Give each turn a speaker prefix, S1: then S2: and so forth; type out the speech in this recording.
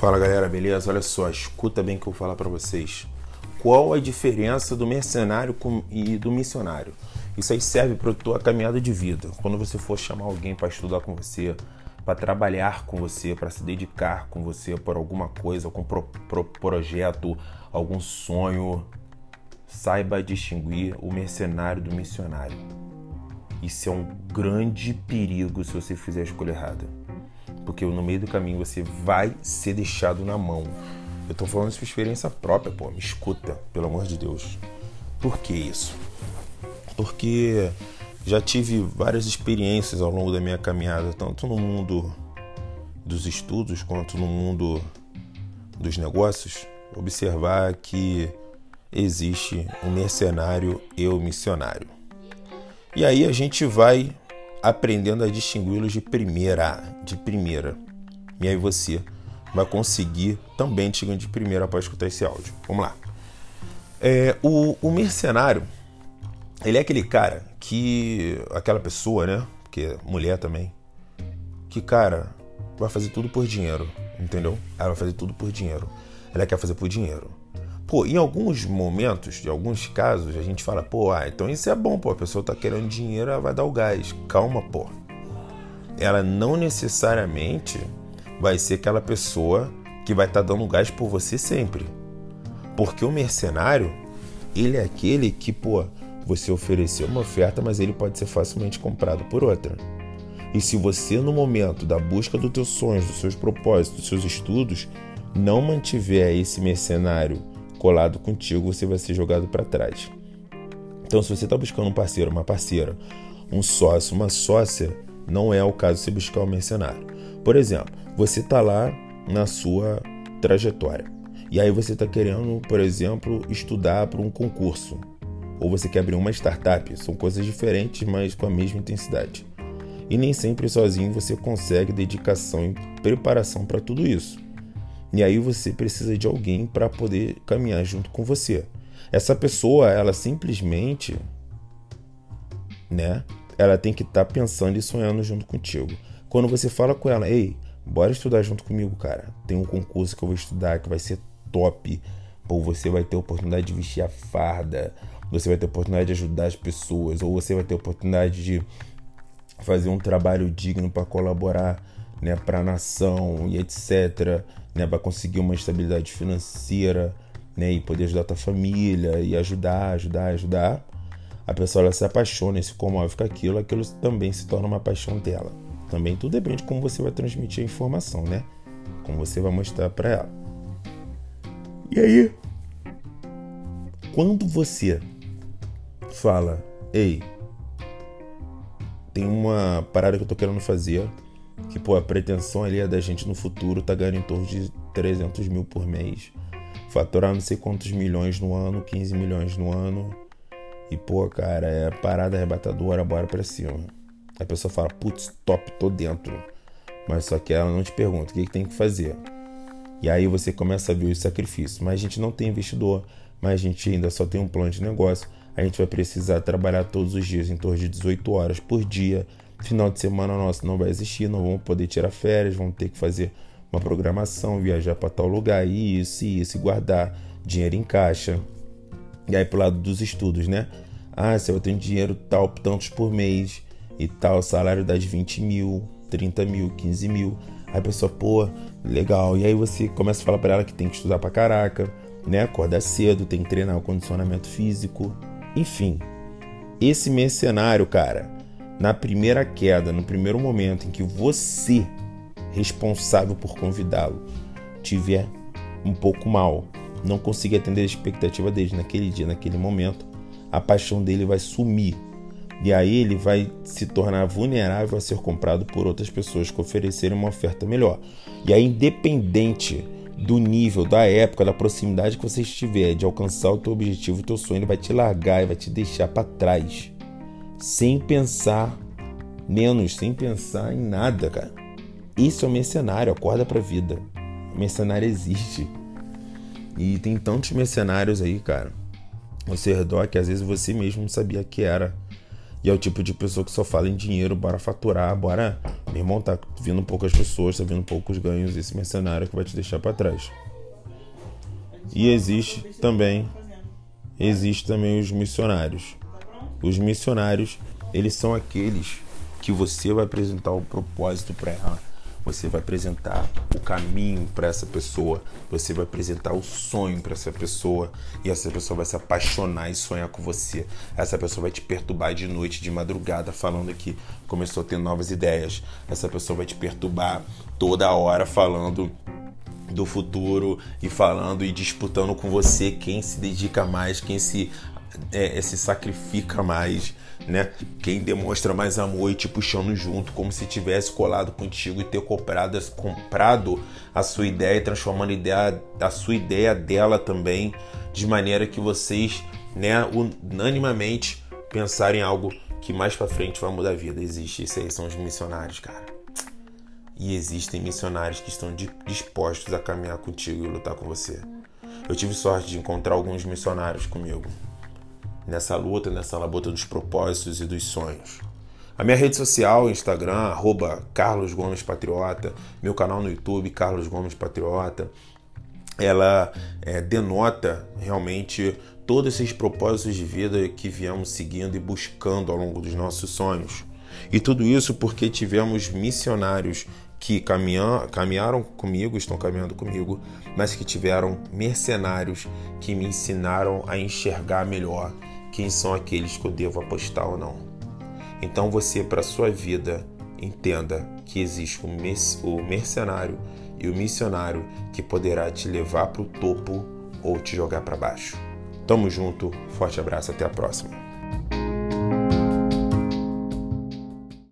S1: Fala galera, beleza? Olha só, escuta bem o que eu vou falar para vocês. Qual a diferença do mercenário e do missionário? Isso aí serve para tua caminhada de vida. Quando você for chamar alguém para estudar com você, para trabalhar com você, para se dedicar com você por alguma coisa, algum pro, pro, projeto, algum sonho, saiba distinguir o mercenário do missionário. Isso é um grande perigo se você fizer a escolha errada. Porque no meio do caminho você vai ser deixado na mão. Eu tô falando isso por experiência própria, pô. Me escuta, pelo amor de Deus. Por que isso? Porque já tive várias experiências ao longo da minha caminhada, tanto no mundo dos estudos quanto no mundo dos negócios, observar que existe um mercenário e o um missionário. E aí a gente vai aprendendo a distingui-los de primeira, de primeira. E aí você vai conseguir também distinguir de primeira após escutar esse áudio. Vamos lá. É, o, o mercenário, ele é aquele cara que. aquela pessoa, né? Que é mulher também. Que, cara, vai fazer tudo por dinheiro, entendeu? Ela vai fazer tudo por dinheiro. Ela quer fazer por dinheiro. Pô, em alguns momentos, de alguns casos, a gente fala, pô, ah, então isso é bom, pô, a pessoa tá querendo dinheiro, ela vai dar o gás. Calma, pô. Ela não necessariamente vai ser aquela pessoa que vai estar tá dando gás por você sempre. Porque o mercenário, ele é aquele que, pô, você ofereceu uma oferta, mas ele pode ser facilmente comprado por outra. E se você, no momento da busca dos teus sonhos, dos seus propósitos, dos seus estudos, não mantiver esse mercenário colado contigo, você vai ser jogado para trás. Então, se você está buscando um parceiro, uma parceira, um sócio, uma sócia, não é o caso de você buscar um mercenário. Por exemplo, você está lá na sua trajetória e aí você está querendo, por exemplo, estudar para um concurso ou você quer abrir uma startup. São coisas diferentes, mas com a mesma intensidade. E nem sempre sozinho você consegue dedicação e preparação para tudo isso. E aí você precisa de alguém para poder caminhar junto com você. Essa pessoa, ela simplesmente, né? Ela tem que estar tá pensando e sonhando junto contigo. Quando você fala com ela, ei, bora estudar junto comigo, cara. Tem um concurso que eu vou estudar que vai ser top. Ou você vai ter a oportunidade de vestir a farda. Você vai ter a oportunidade de ajudar as pessoas. Ou você vai ter a oportunidade de fazer um trabalho digno para colaborar né, para a nação e etc né, para conseguir uma estabilidade financeira, né, e poder ajudar a tua família e ajudar, ajudar, ajudar, a pessoa ela se apaixona e se comove com aquilo, aquilo também se torna uma paixão dela. Também tudo depende de como você vai transmitir a informação, né? Como você vai mostrar para ela. E aí, quando você fala, ei, tem uma parada que eu tô querendo fazer, que pô, a pretensão ali é da gente no futuro tá ganhando em torno de 300 mil por mês, faturar não sei quantos milhões no ano, 15 milhões no ano. E pô, cara, é parada arrebatadora, bora pra cima. A pessoa fala, putz, top, tô dentro. Mas só que ela não te pergunta o que, que tem que fazer. E aí você começa a ver os sacrifícios. Mas a gente não tem investidor, mas a gente ainda só tem um plano de negócio. A gente vai precisar trabalhar todos os dias em torno de 18 horas por dia Final de semana nosso não vai existir, não vamos poder tirar férias, vamos ter que fazer uma programação, viajar para tal lugar, isso, isso, e guardar dinheiro em caixa. E aí pro lado dos estudos, né? Ah, se eu tenho dinheiro tal, tantos por mês e tal, salário das 20 mil, 30 mil, 15 mil. Aí a pessoa, pô, legal. E aí você começa a falar para ela que tem que estudar pra caraca, né? Acordar cedo, tem que treinar o condicionamento físico. Enfim, esse mercenário, cara, na primeira queda, no primeiro momento em que você, responsável por convidá-lo, tiver um pouco mal, não conseguir atender a expectativa dele naquele dia, naquele momento, a paixão dele vai sumir. E aí ele vai se tornar vulnerável a ser comprado por outras pessoas que oferecerem uma oferta melhor. E aí, independente do nível, da época, da proximidade que você estiver de alcançar o teu objetivo, o teu sonho, ele vai te largar e vai te deixar para trás sem pensar menos, sem pensar em nada, cara. Isso é um mercenário, acorda pra vida. O mercenário existe. E tem tantos mercenários aí, cara. Seu redor que às vezes você mesmo não sabia que era. E é o tipo de pessoa que só fala em dinheiro, bora faturar, bora Meu irmão, tá vindo poucas pessoas, tá vindo poucos ganhos, esse mercenário que vai te deixar para trás. E existe também existe também os missionários. Os missionários, eles são aqueles que você vai apresentar o propósito para ela. Você vai apresentar o caminho para essa pessoa, você vai apresentar o sonho para essa pessoa e essa pessoa vai se apaixonar e sonhar com você. Essa pessoa vai te perturbar de noite, de madrugada, falando que começou a ter novas ideias. Essa pessoa vai te perturbar toda hora falando do futuro e falando e disputando com você quem se dedica mais, quem se, é, se sacrifica mais, né? Quem demonstra mais amor e te puxando junto, como se tivesse colado contigo e ter comprado, comprado a sua ideia e transformando a, ideia, a sua ideia dela também, de maneira que vocês, né, unanimamente pensarem em algo que mais para frente vai mudar a vida. Existe, isso aí são os missionários, cara. E existem missionários que estão dispostos a caminhar contigo e lutar com você. Eu tive sorte de encontrar alguns missionários comigo nessa luta, nessa labuta dos propósitos e dos sonhos. A minha rede social, Instagram, arroba Carlos Gomes Patriota, meu canal no YouTube, Carlos Gomes Patriota, ela é, denota realmente todos esses propósitos de vida que viemos seguindo e buscando ao longo dos nossos sonhos. E tudo isso porque tivemos missionários que caminham, caminharam comigo, estão caminhando comigo, mas que tiveram mercenários que me ensinaram a enxergar melhor quem são aqueles que eu devo apostar ou não. Então você, para sua vida, entenda que existe o mercenário e o missionário que poderá te levar para o topo ou te jogar para baixo. Tamo junto, forte abraço, até a próxima.